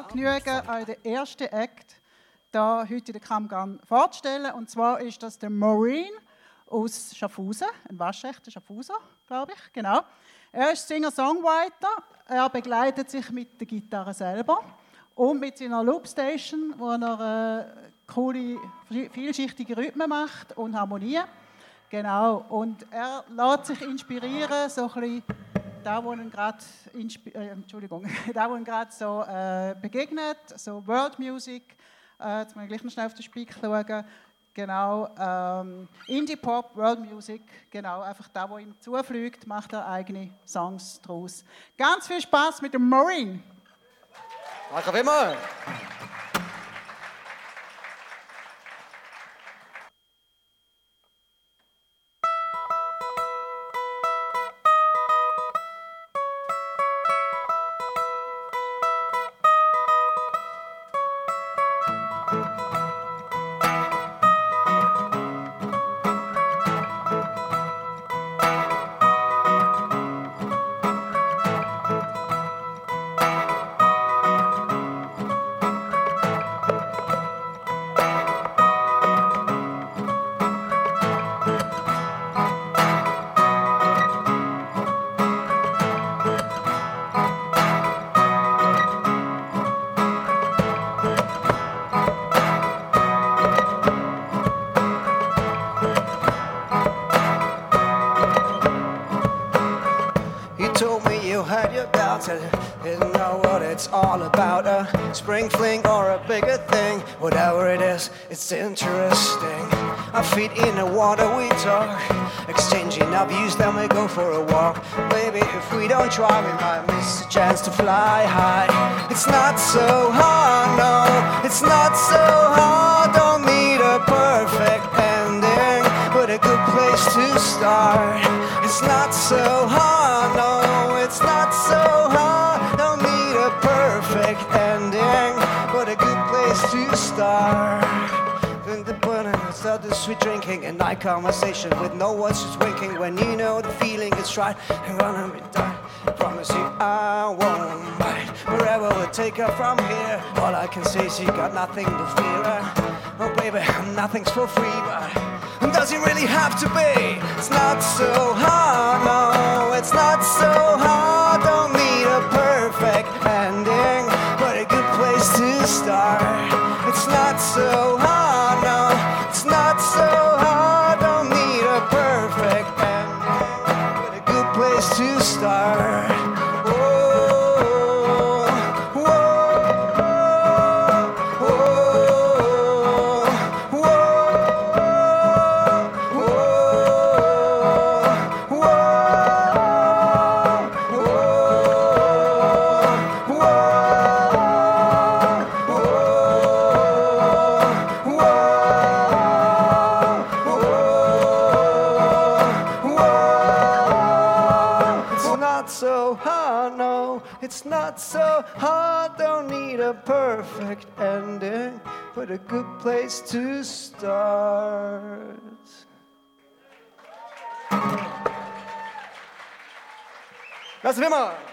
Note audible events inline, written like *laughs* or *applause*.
Vergnügen, euch den ersten Act da heute in der Kammgarn vorzustellen. Und zwar ist das der Maureen aus Schaffhausen, ein waschechter Schaffhauser, glaube ich, genau. Er ist Singer-Songwriter, er begleitet sich mit der Gitarre selber und mit seiner Loopstation, wo er äh, coole, vielschichtige Rhythmen macht und Harmonien. Genau, und er lässt sich inspirieren, so ein bisschen da, ihn gerade äh, Entschuldigung, *laughs* da, ihn gerade so äh, begegnet, so World Music, äh, jetzt muss ich gleich noch schnell auf den Speak schauen, genau, ähm, Indie Pop, World Music, genau, einfach da, wo ihm zufliegt, macht er eigene Songs draus. Ganz viel Spaß mit dem Maureen. Danke vielmals. Isn't that what it's all about? A spring fling or a bigger thing? Whatever it is, it's interesting. Our feet in the water, we talk. Exchanging our views, then we go for a walk. Maybe if we don't try, we might miss a chance to fly high. It's not so hard, no, it's not so hard. Don't need a perfect ending, but a good place to start. It's not so hard, start. Then the burning, start the sweet drinking and night conversation with no one's just winking when you know the feeling is right. I'm gonna be done. Promise you I won't bite. Wherever we take her from here, all I can say is you got nothing to fear. Oh baby, nothing's for free, but does it really have to be? It's not so hard, so hard, no, it's not so hard. Don't need a perfect ending, but a good place to start. It's not so hard. Don't need a perfect ending, but a good place to start. Vielmals.